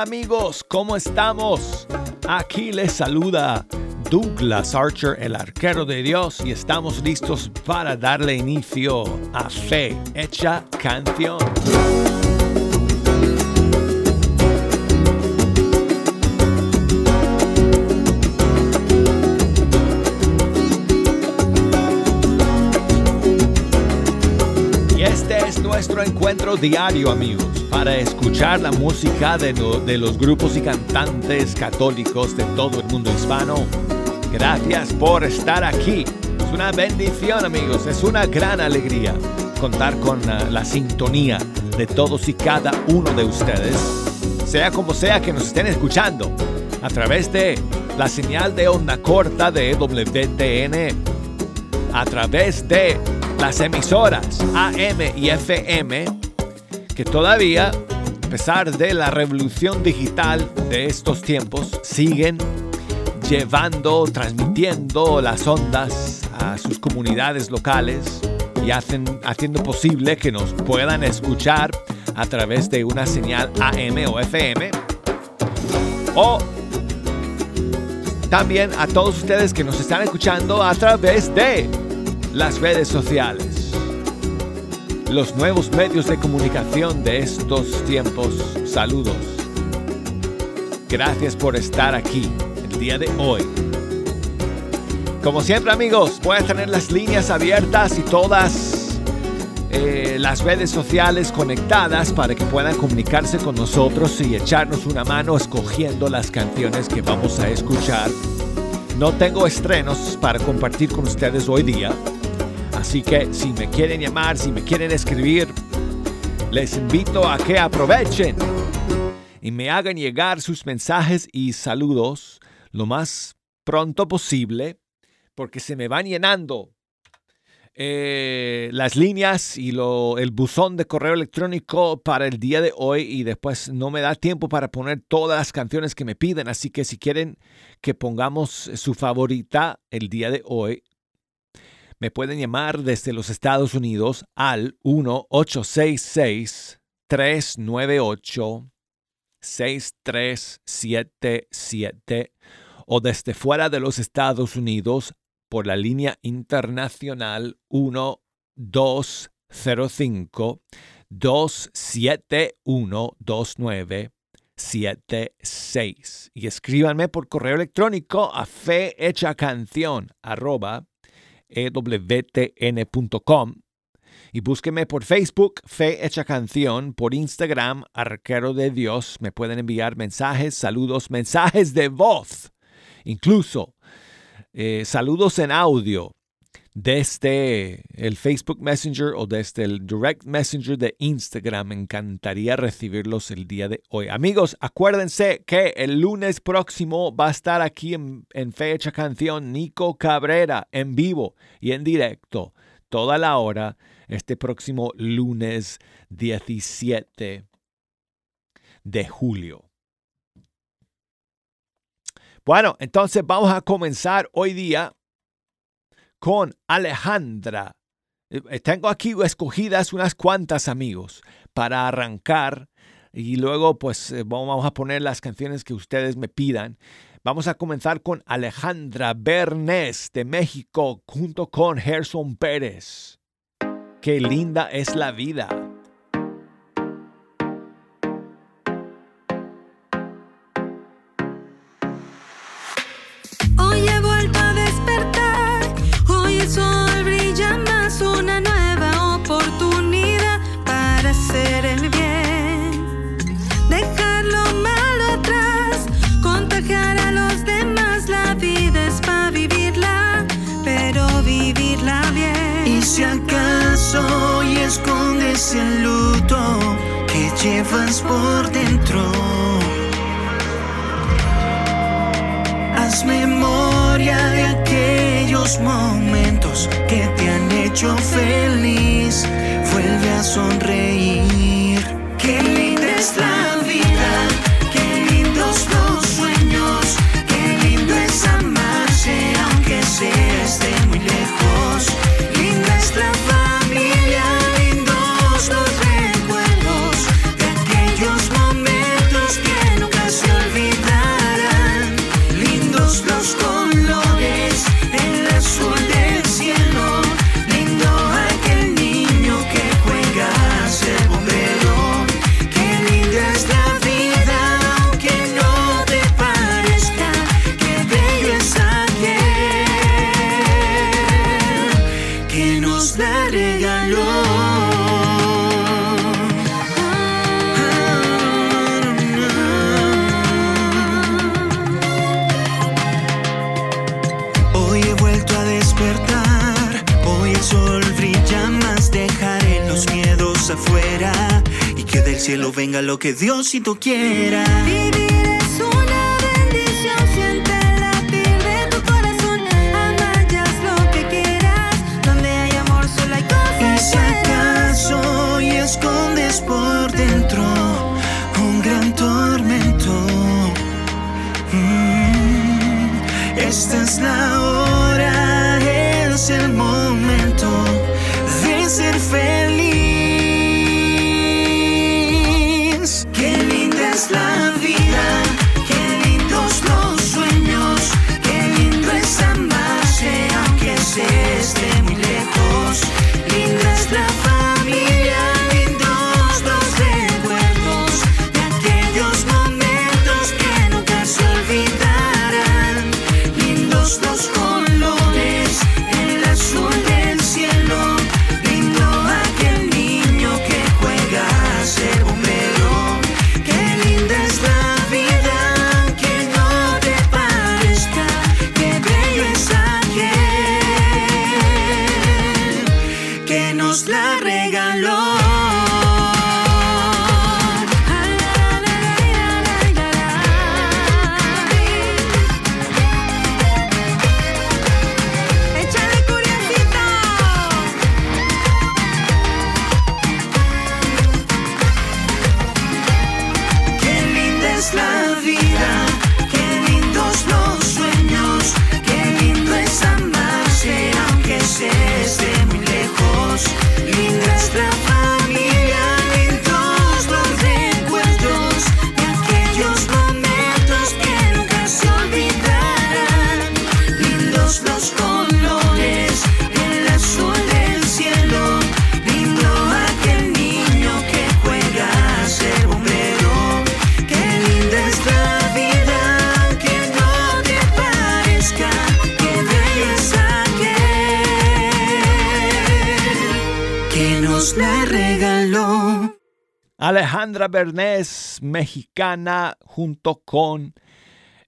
Amigos, ¿cómo estamos? Aquí les saluda Douglas Archer, el arquero de Dios, y estamos listos para darle inicio a Fe Hecha Canción. Nuestro encuentro diario, amigos, para escuchar la música de, de, los grupos y cantantes católicos de todo el mundo hispano. Gracias por estar aquí. Es una bendición, amigos. Es una gran alegría contar con la, sintonía de todos y cada uno de ustedes, sea como sea que nos estén escuchando, a través de la señal de onda corta de WTN, a través de las emisoras AM y FM que todavía, a pesar de la revolución digital de estos tiempos, siguen llevando, transmitiendo las ondas a sus comunidades locales y hacen, haciendo posible que nos puedan escuchar a través de una señal AM o FM. O también a todos ustedes que nos están escuchando a través de las redes sociales, los nuevos medios de comunicación de estos tiempos. Saludos. Gracias por estar aquí el día de hoy. Como siempre amigos, voy a tener las líneas abiertas y todas eh, las redes sociales conectadas para que puedan comunicarse con nosotros y echarnos una mano escogiendo las canciones que vamos a escuchar. No tengo estrenos para compartir con ustedes hoy día, Así que si me quieren llamar, si me quieren escribir, les invito a que aprovechen y me hagan llegar sus mensajes y saludos lo más pronto posible, porque se me van llenando eh, las líneas y lo, el buzón de correo electrónico para el día de hoy y después no me da tiempo para poner todas las canciones que me piden. Así que si quieren que pongamos su favorita el día de hoy, me pueden llamar desde los Estados Unidos al 1-866-398-6377 o desde fuera de los Estados Unidos por la línea internacional 1205 271 2976 y escríbanme por correo electrónico a fehechacanción arroba ewtn.com y búsqueme por Facebook, Fe Hecha Canción, por Instagram, Arquero de Dios. Me pueden enviar mensajes, saludos, mensajes de voz, incluso eh, saludos en audio desde el Facebook Messenger o desde el Direct Messenger de Instagram. Me encantaría recibirlos el día de hoy. Amigos, acuérdense que el lunes próximo va a estar aquí en, Fecha Canción Nico Cabrera en vivo y en directo toda la hora este próximo lunes 17 de julio. Bueno, entonces vamos a comenzar hoy día con Alejandra. Eh, tengo aquí escogidas unas cuantas amigos para arrancar y luego pues eh, vamos a poner las canciones que ustedes me pidan. Vamos a comenzar con Alejandra Bernés de México junto con Gerson Pérez. Qué linda es la vida. Escondes el luto que llevas por dentro. Haz memoria de aquellos momentos que te han hecho feliz. Vuelve a sonreír. Qué linda es lo que Diosito Bernés, mexicana, junto con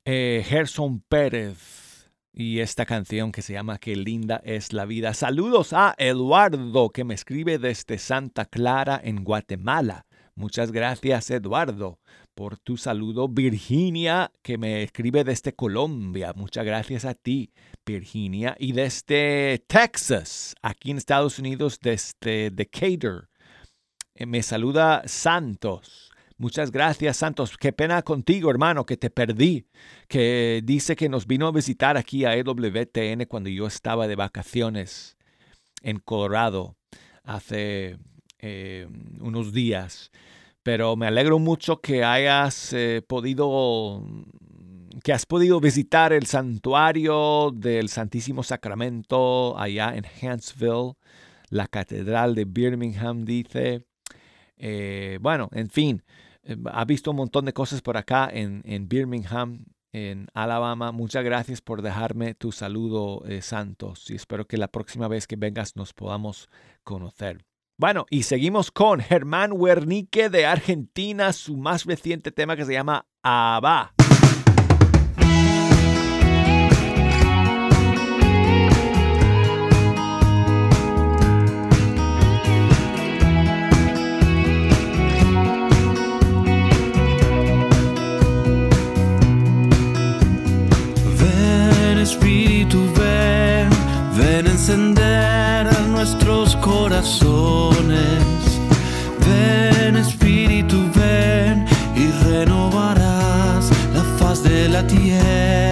eh, Gerson Pérez. Y esta canción que se llama Qué linda es la vida. Saludos a Eduardo que me escribe desde Santa Clara en Guatemala. Muchas gracias Eduardo por tu saludo. Virginia que me escribe desde Colombia. Muchas gracias a ti Virginia. Y desde Texas, aquí en Estados Unidos, desde Decatur. Eh, me saluda Santos. Muchas gracias, Santos. Qué pena contigo, hermano, que te perdí. Que dice que nos vino a visitar aquí a EWTN cuando yo estaba de vacaciones en Colorado hace eh, unos días. Pero me alegro mucho que hayas eh, podido que has podido visitar el santuario del Santísimo Sacramento allá en Huntsville, la catedral de Birmingham, dice. Eh, bueno, en fin, eh, ha visto un montón de cosas por acá en, Birmingham, en Alabama. Muchas gracias por dejarme tu saludo, eh, Santos, y espero que la próxima vez que vengas nos podamos conocer. Bueno, y seguimos con Germán Wernicke de Argentina, su más reciente tema que se llama Abba. Corazones. Ven Espíritu, ven y renovarás la faz de la tierra.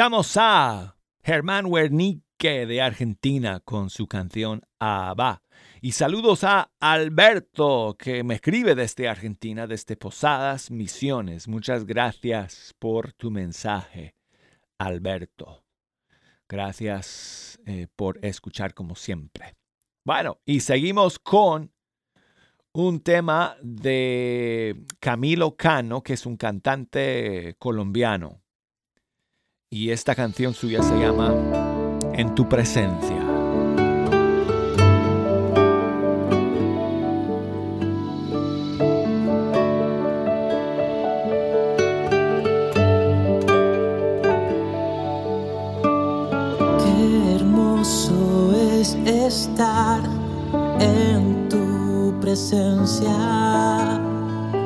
Escuchamos a Germán Wernicke de Argentina con su canción Abba. Y saludos a Alberto que me escribe desde Argentina, desde Posadas Misiones. Muchas gracias por tu mensaje, Alberto. Gracias eh, por escuchar como siempre. Bueno, y seguimos con un tema de Camilo Cano, que es un cantante colombiano. Y esta canción suya se llama En tu presencia. Qué hermoso es estar en tu presencia.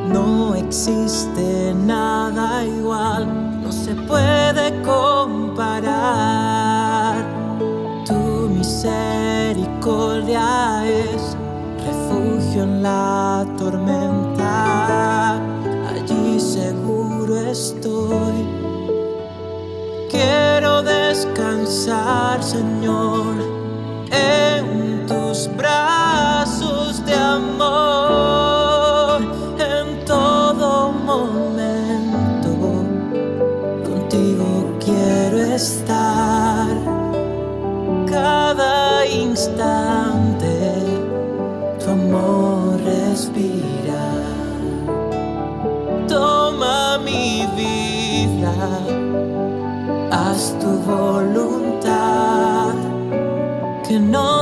No existe nada igual se puede comparar. Tu misericordia es refugio en la tormenta. Allí seguro estoy. Quiero descansar, Señor, en tus brazos de amor tu voluntad, que no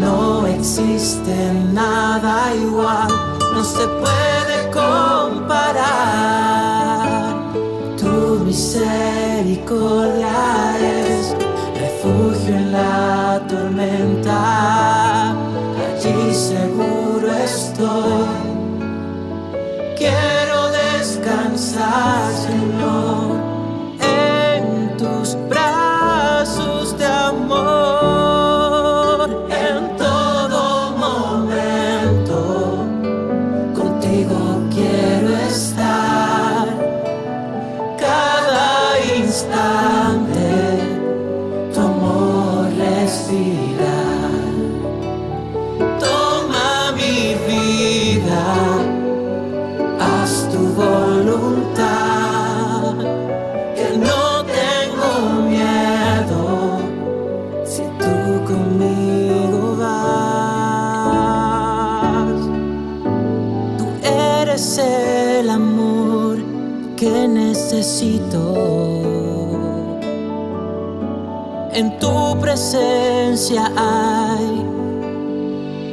no existe nada igual, no se puede comparar. Tu misericordia es refugio en la tormenta, allí seguro estoy. Quiero descansar, En tu presencia hay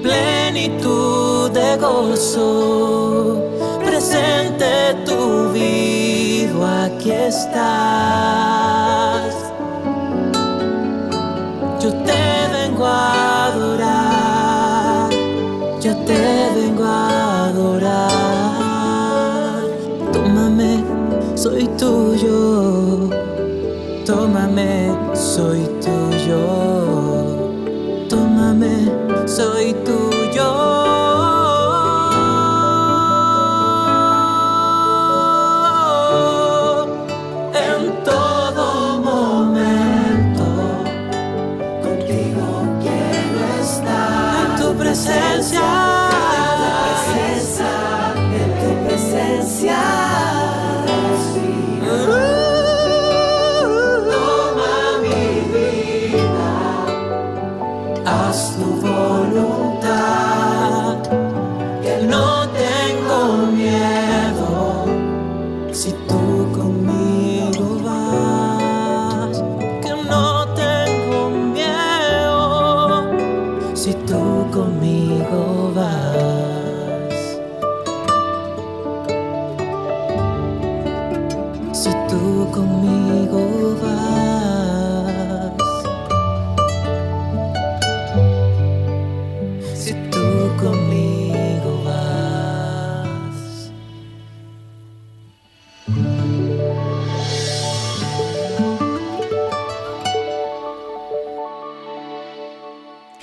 plenitud de gozo, presente tu vivo, aquí estás. Yo te vengo a adorar, yo te vengo a adorar. Tómame, soy tuyo, tómame, soy tuyo. Tómame, soy tuyo.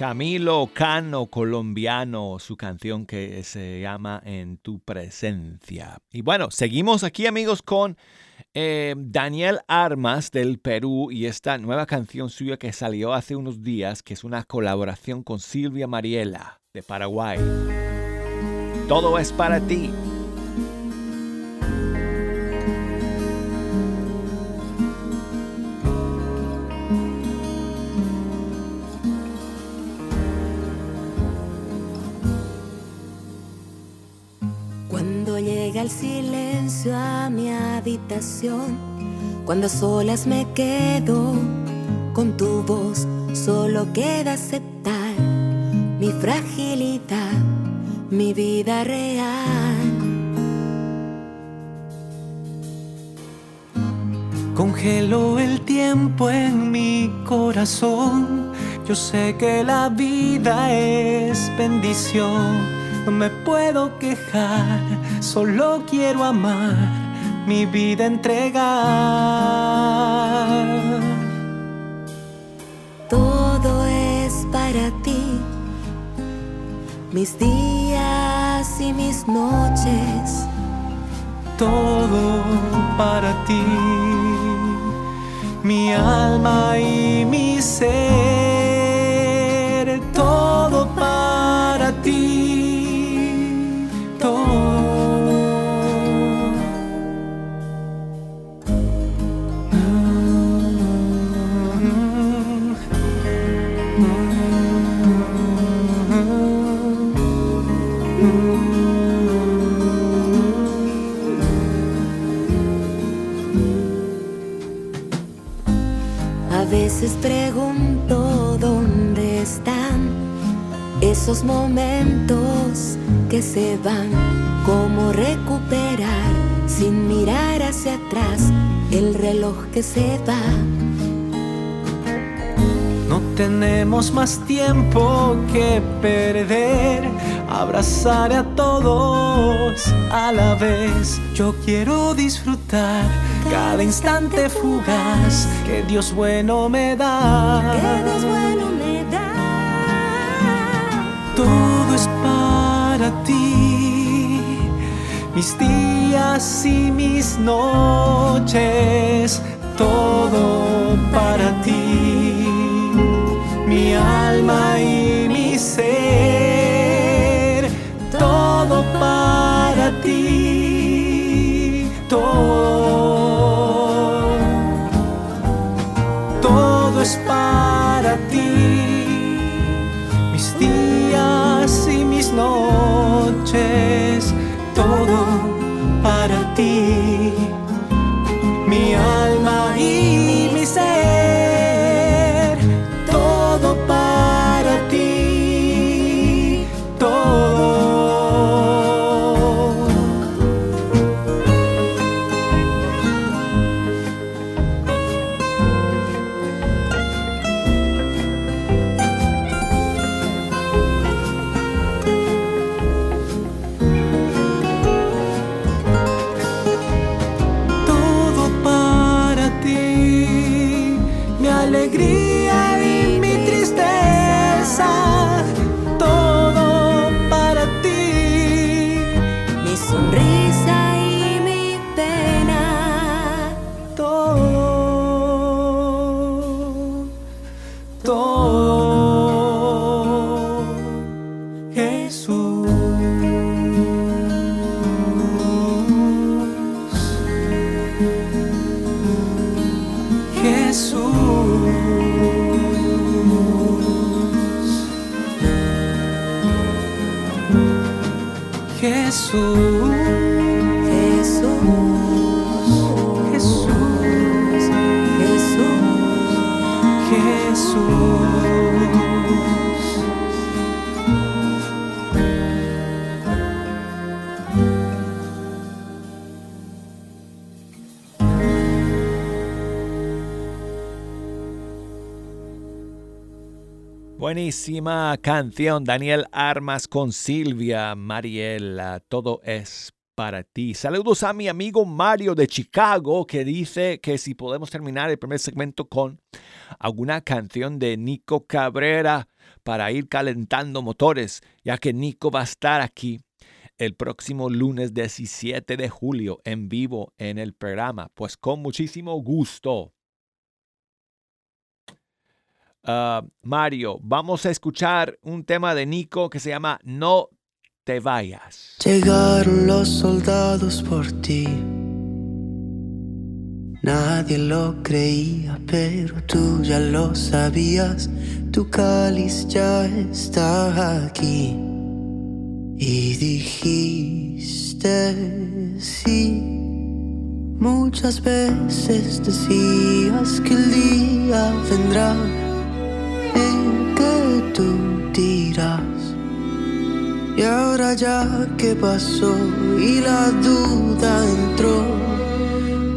Camilo Cano, colombiano, su canción que se llama En tu presencia. Y bueno, seguimos aquí amigos con eh, Daniel Armas del Perú y esta nueva canción suya que salió hace unos días, que es una colaboración con Silvia Mariela de Paraguay. Todo es para ti. Cuando a solas me quedo con tu voz, solo queda aceptar mi fragilidad, mi vida real. Congelo el tiempo en mi corazón. Yo sé que la vida es bendición. No me puedo quejar, solo quiero amar, mi vida entregar. Todo es para ti, mis días y mis noches. Todo para ti, mi alma y mi ser. Esos momentos que se van, como recuperar sin mirar hacia atrás el reloj que se va. No tenemos más tiempo que perder. Abrazar a todos a la vez. Yo quiero disfrutar cada instante fugaz. Que Dios bueno me da. Ti. Mis días y mis noches. Todo para ti mi alma y mi ser, Buenísima canción, Daniel Armas con Silvia Mariela. Todo es para ti. Saludos a mi amigo Mario de Chicago que dice que si podemos terminar el primer segmento con alguna canción de Nico Cabrera para ir calentando motores, ya que Nico va a estar aquí el próximo lunes 17 de julio en vivo en el programa. Pues con muchísimo gusto. Ah, Mario, vamos a escuchar un tema de Nico que se llama No te vayas. Llegaron los soldados por ti. Nadie lo creía, pero tú ya lo sabías. Tu cáliz ya está aquí. Y dijiste sí. Muchas veces decías que el día vendrá tú. Y ahora ya que pasó y la duda entró,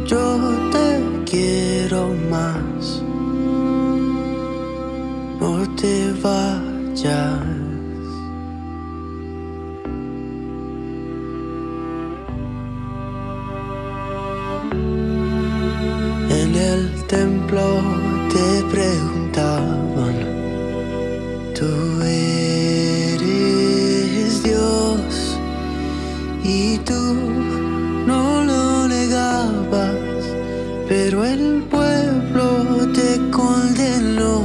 yo te quiero más. No te vayas. En el templo te preguntaban Tú eres Dios y tú no lo negabas, pero el pueblo te condenó.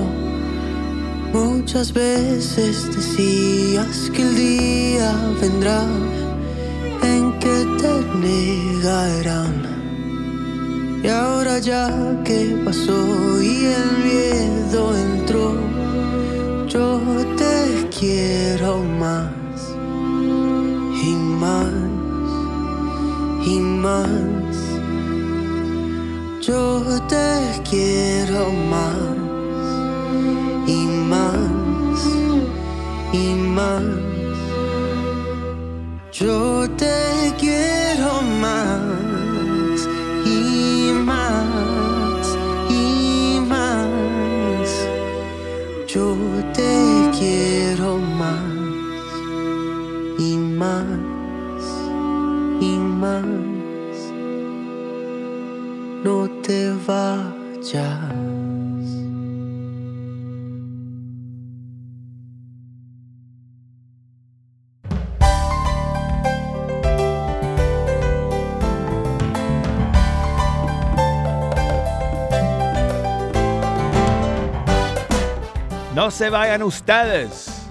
Muchas veces decías que el día vendrá en que te negarán. Y ahora ya que pasó y el miedo entró yo te quiero más y más y más. Yo te quiero más y más y más. Yo te quiero más quiero más y más y más. No te vayas. No se vayan ustedes,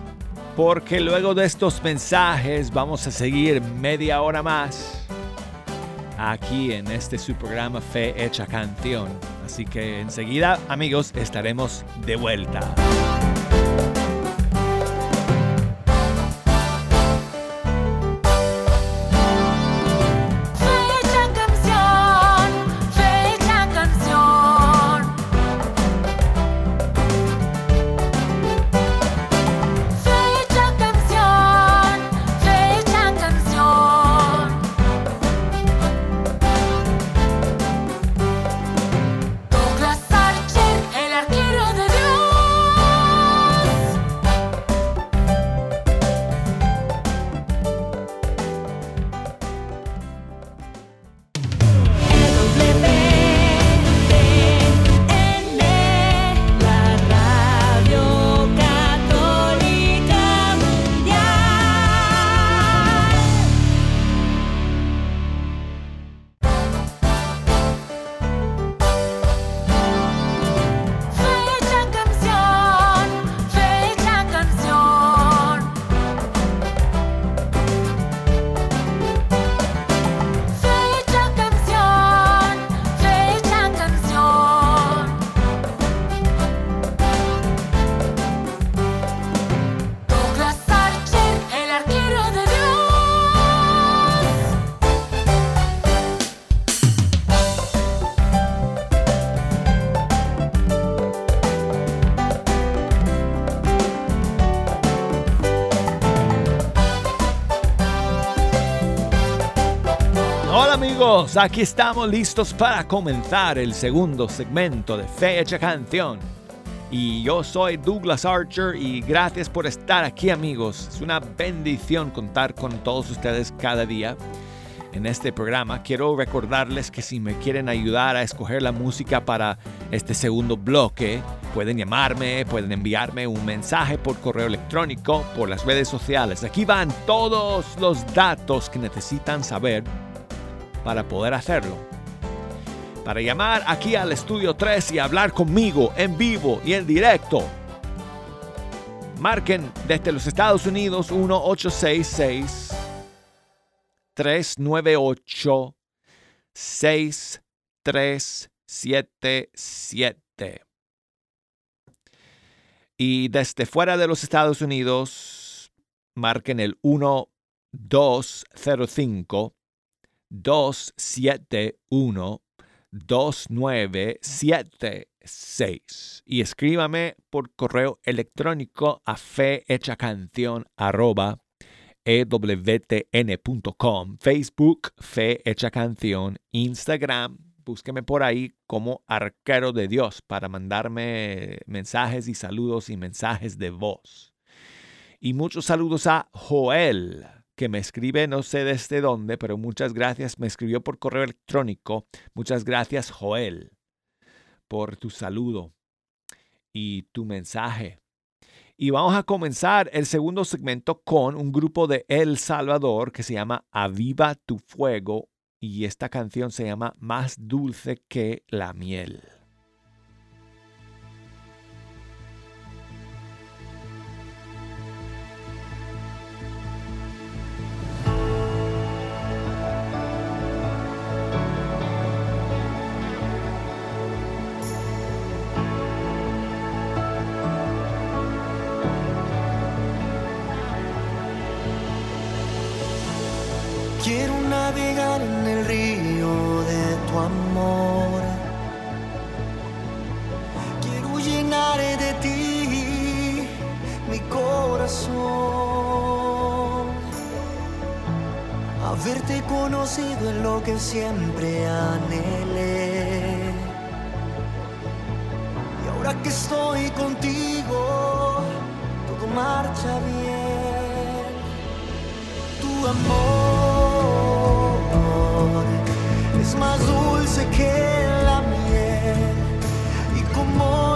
porque luego de estos mensajes vamos a seguir media hora más aquí en este su programa Fe Hecha Canción. Así que enseguida, amigos, estaremos de vuelta. Aquí estamos listos para comenzar el segundo segmento de Fecha Canción. Y yo soy Douglas Archer y gracias por estar aquí amigos. Es una bendición contar con todos ustedes cada día en este programa. Quiero recordarles que si me quieren ayudar a escoger la música para este segundo bloque, pueden llamarme, pueden enviarme un mensaje por correo electrónico, por las redes sociales. Aquí van todos los datos que necesitan saber para poder hacerlo. Para llamar aquí al estudio 3 y hablar conmigo en vivo y en directo. Marquen desde los Estados Unidos 1866 398 6377. Y desde fuera de los Estados Unidos, marquen el 1205 271 2976 y escríbame por correo electrónico a fehechacanción arroba ewtn.com, Facebook Fe Hecha Canción, Instagram, búsqueme por ahí como Arquero de Dios para mandarme mensajes y saludos y mensajes de voz. Y muchos saludos a Joel, que me escribe, no sé desde dónde, pero muchas gracias, me escribió por correo electrónico. Muchas gracias, Joel, por tu saludo y tu mensaje. Y vamos a comenzar el segundo segmento con un grupo de El Salvador que se llama Aviva tu Fuego y esta canción se llama Más dulce que la miel. sido lo que siempre anhelé. Y ahora que estoy contigo, todo marcha bien. Tu amor es más dulce que la miel y como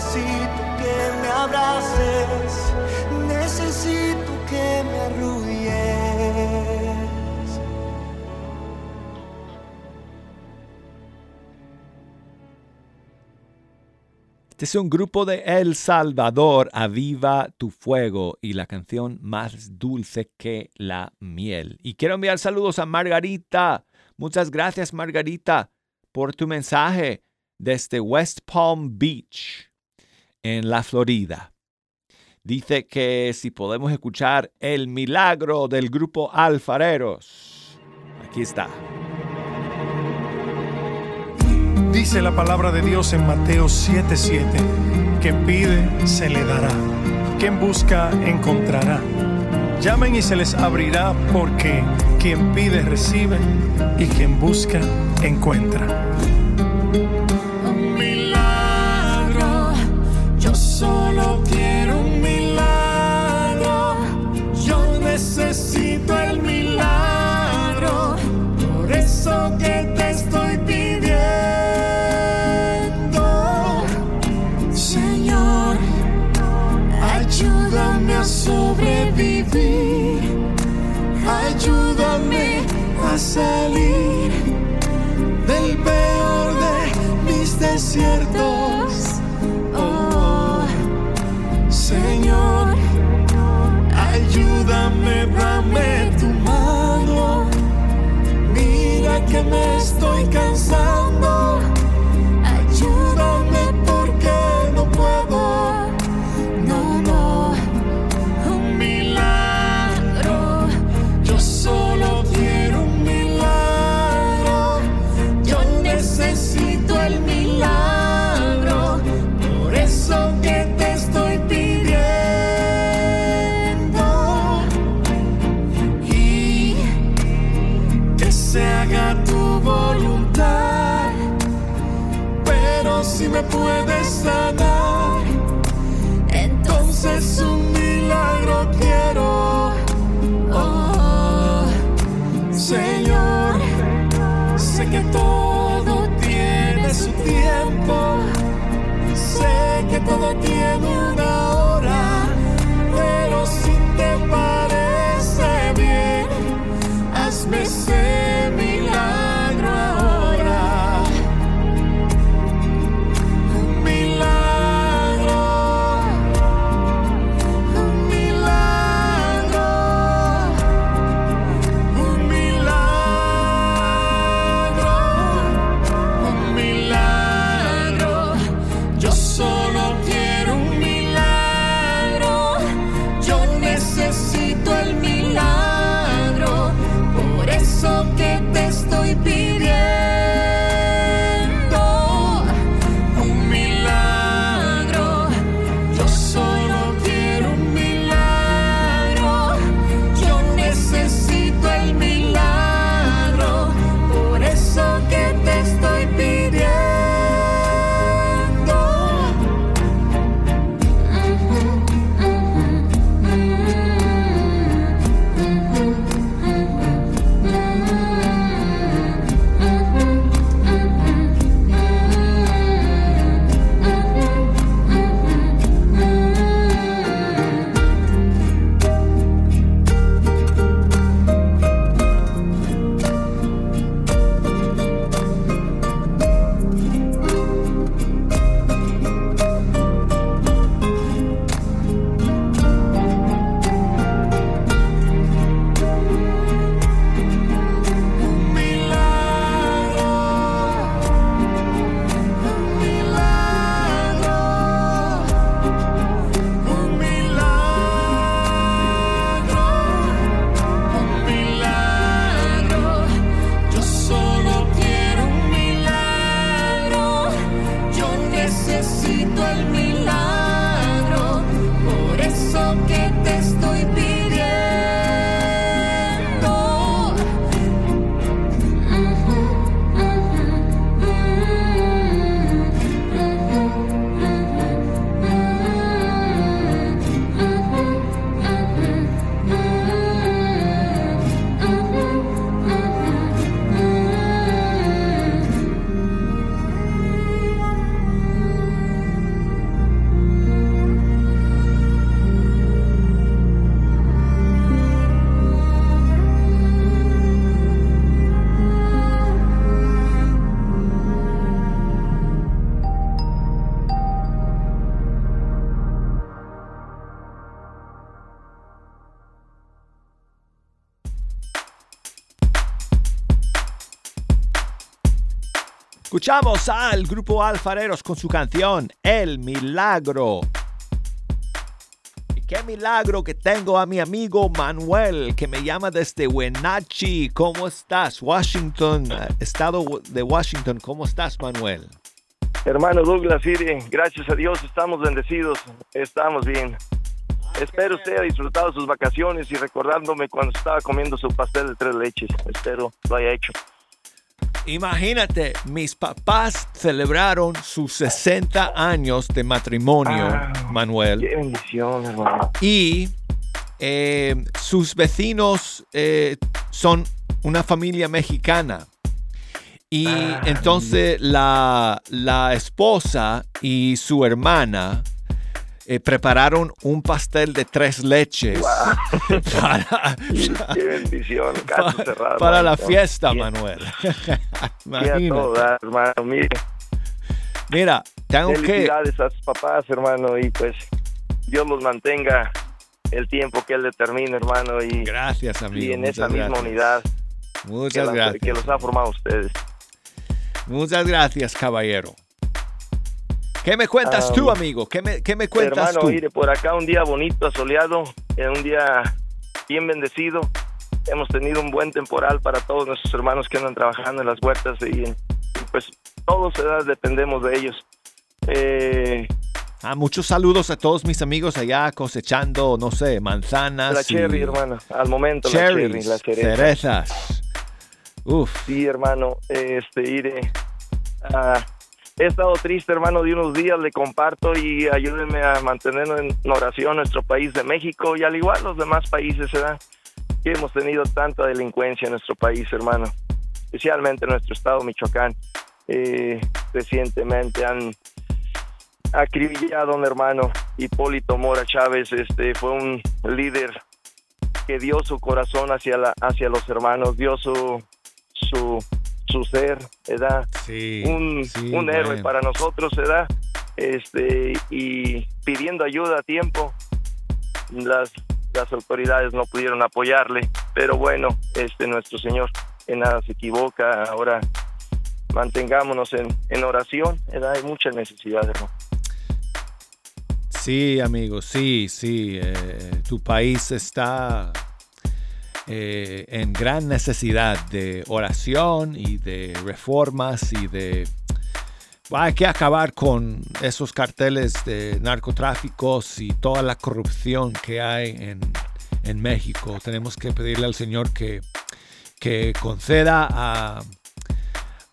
necesito que me abraces, necesito que me arrulles. Este es un grupo de El Salvador, Aviva tu fuego y la canción más dulce que la miel. Y quiero enviar saludos a Margarita. Muchas gracias Margarita por tu mensaje desde West Palm Beach, en la Florida. Dice que si podemos escuchar el milagro del grupo Alfareros. Aquí está. Dice la palabra de Dios en Mateo 7:7, que pide se le dará, quien busca encontrará. Llamen y se les abrirá porque quien pide recibe y quien busca encuentra. Necesito el milagro, por eso que te estoy pidiendo, Señor, ayúdame a sobrevivir, ayúdame a salir del peor de mis desiertos. Oh, Señor, dame tu mano. Mira que me estoy cansando. Escuchamos al grupo Alfareros con su canción El Milagro. Y qué milagro que tengo a mi amigo Manuel que me llama desde Wenatchee. ¿Cómo estás? Washington, estado de Washington. ¿Cómo estás, Manuel? Hermano Douglas, gracias a Dios estamos bendecidos, estamos bien. Espero usted haya disfrutado sus vacaciones y recordándome cuando estaba comiendo su pastel de tres leches. Espero lo haya hecho. Imagínate, mis papás celebraron sus 60 años de matrimonio, ah, Manuel. Qué bendición, hermano. Y eh, sus vecinos eh, son una familia mexicana. Y ah, entonces la, la esposa y su hermana eh, prepararon un pastel de tres leches para, Qué bendición, para, la fiesta, Manuel. hermano, mire. Mira, tengo que... a sus papás, hermano, y pues Dios los mantenga el tiempo que Él determine, hermano. Y, gracias, amigo. Y en esa misma unidad Muchas que, gracias. que los ha formado ustedes. Muchas gracias, caballero. ¿Qué me cuentas tú, amigo? ¿Qué me, qué me cuentas hermano, tú? por acá un día bonito, asoleado, un día bien bendecido. Hemos tenido un buen temporal para todos nuestros hermanos que andan trabajando en las huertas y pues todos dependemos de ellos. Eh, ah, muchos saludos a todos mis amigos allá cosechando, no sé, manzanas. La cherry, hermano, al momento cherries, la cherry, cerezas. Uf. Sí, hermano, este, iré. a he estado triste, hermano, de unos días, le comparto y ayúdenme a mantenernos en oración nuestro país de México y al igual los demás países, ¿verdad? Que hemos tenido tanta delincuencia en nuestro país, hermano, especialmente en nuestro estado, Michoacán. Eh, recientemente han acribillado a un hermano, Hipólito Mora Chávez, este fue un líder que dio su corazón hacia, la, hacia los hermanos, dio su, su su ser, ¿verdad? Sí, un, un héroe para nosotros, ¿verdad? Este, y pidiendo ayuda a tiempo, las, las autoridades no pudieron apoyarle, pero bueno, este, nuestro Señor en nada se equivoca, ahora mantengámonos en, en oración, ¿verdad? Hay mucha necesidad, hermano. Sí, amigo, sí, sí. Eh, tu país está eh, en gran necesidad de oración y de reformas y de... Hay que acabar con esos carteles de narcotráficos y toda la corrupción que hay en, en México. Tenemos que pedirle al Señor que, que conceda a,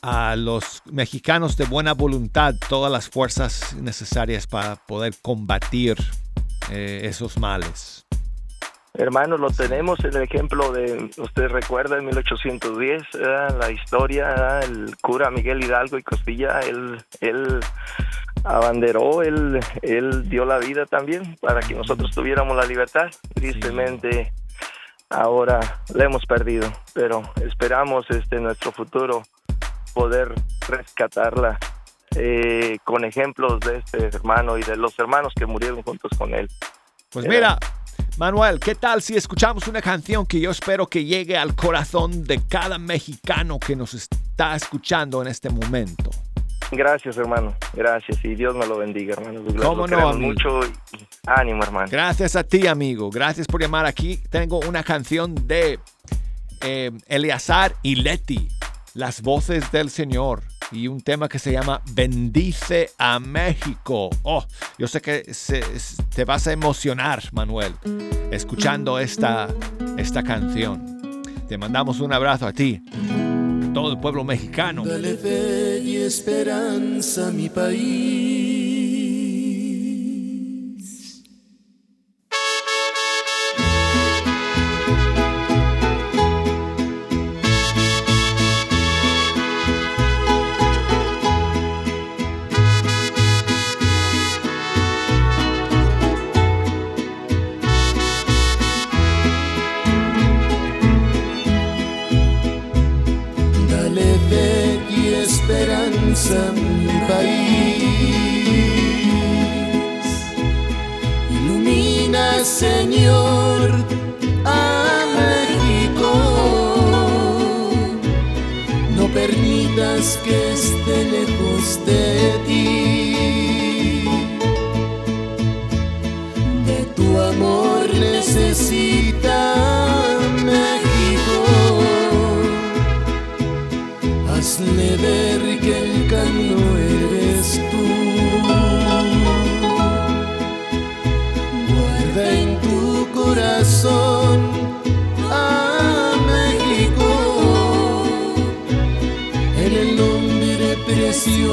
a los mexicanos de buena voluntad todas las fuerzas necesarias para poder combatir eh, esos males. Hermano, lo tenemos en el ejemplo de, usted recuerda, en 1810, la historia, el cura Miguel Hidalgo y Costilla, él, él abanderó, él, él dio la vida también para que nosotros tuviéramos la libertad. Tristemente, ahora la hemos perdido, pero esperamos este nuestro futuro poder rescatarla eh, con ejemplos de este hermano y de los hermanos que murieron juntos con él. Pues mira, Manuel, ¿qué tal si escuchamos una canción que yo espero que llegue al corazón de cada mexicano que nos está escuchando en este momento? Gracias, hermano. Gracias y Dios me lo bendiga, hermano. ¿Cómo no, amigo? mucho ánimo, hermano. Gracias a ti, amigo. Gracias por llamar aquí. Tengo una canción de eh, Eleazar y Leti, Las voces del Señor y un tema que se llama Bendice a México. Oh, yo sé que te vas a emocionar, Manuel, escuchando esta, esta canción. Te mandamos un abrazo a ti, todo el pueblo mexicano. Dale fe y esperanza mi país Señor, a México. No permita más que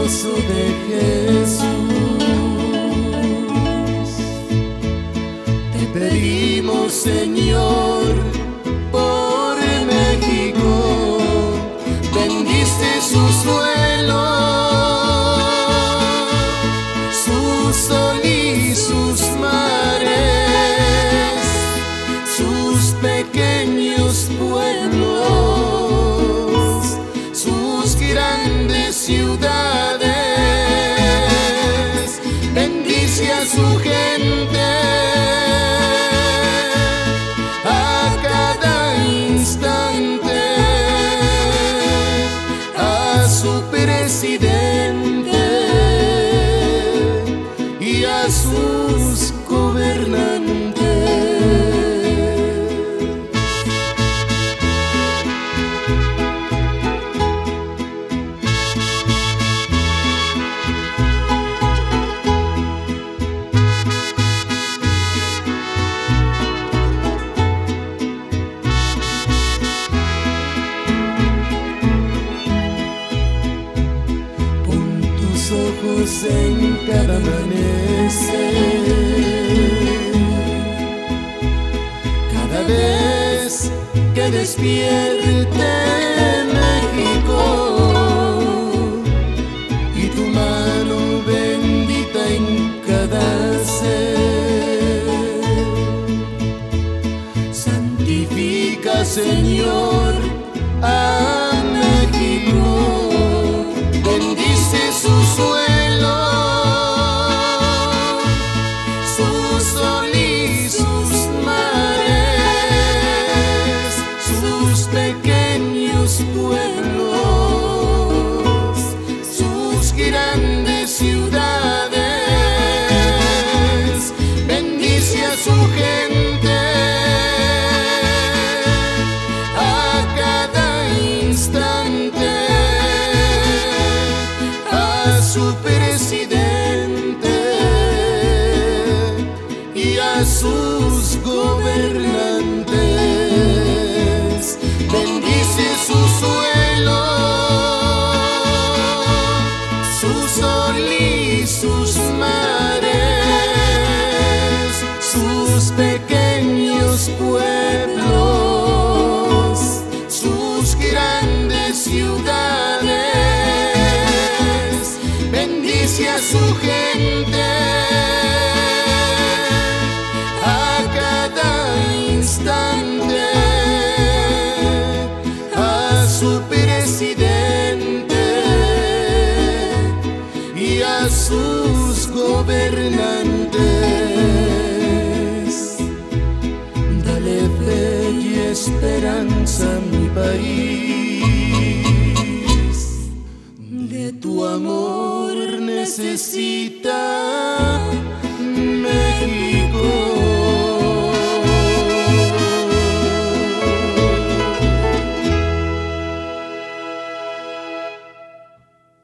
precioso de Jesús. Te pedimos, Señor, por México, bendice su suelo, en cada amanecer. Cada vez que despierte México y tu mano bendita en cada ser. Santifica, Señor, De tu amor necesita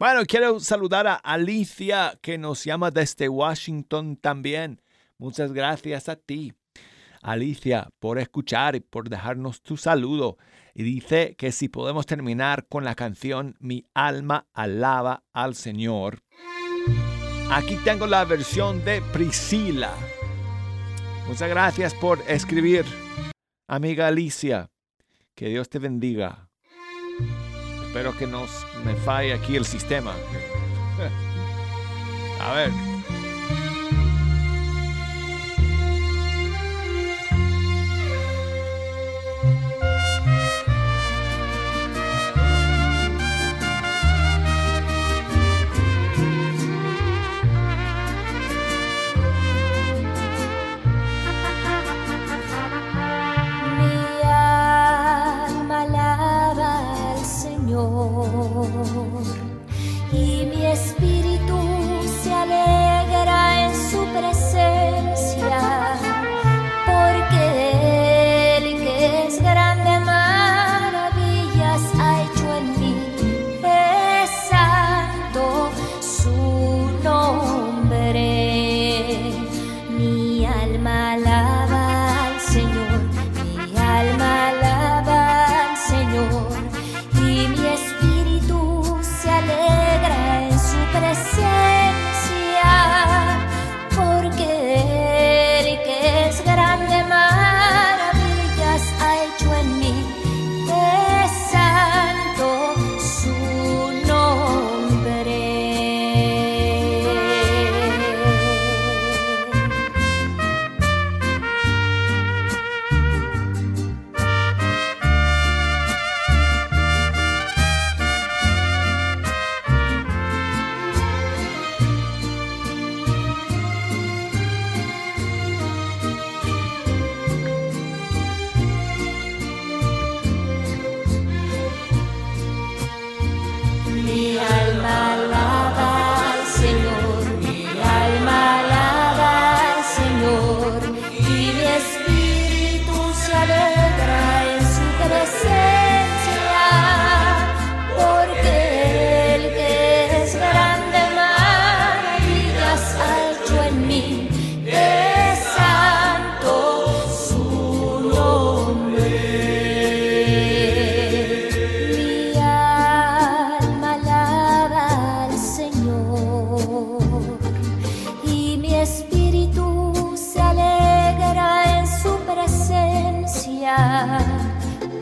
Bueno, quiero saludar a Alicia que nos llama desde Washington también. Muchas gracias a ti, Alicia, por escuchar y por dejarnos tu saludo. Y dice que si podemos terminar con la canción Mi alma alaba al Señor. Aquí tengo la versión de Priscila. Muchas gracias por escribir, amiga Alicia. Que Dios te bendiga. Espero que no me falle aquí el sistema. A ver.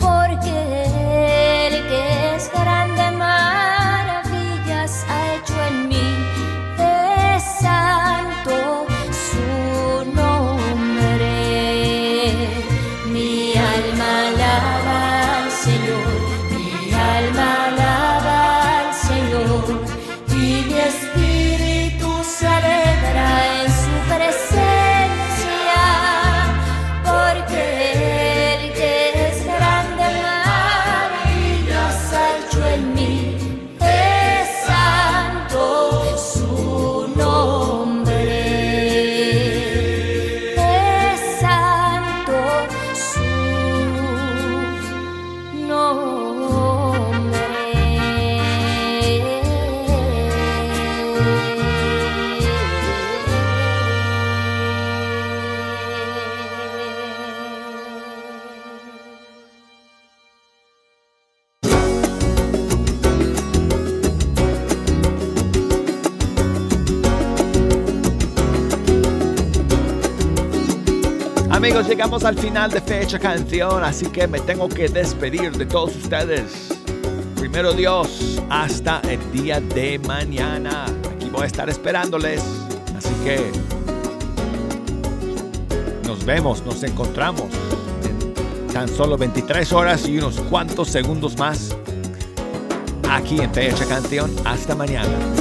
Porque final de Fecha Canción, así que me tengo que despedir de todos ustedes. Primero Dios, hasta el día de mañana. Aquí voy a estar esperándoles, así que nos vemos, nos encontramos en tan solo 23 horas y unos cuantos segundos más aquí en Fecha Canción. Hasta mañana.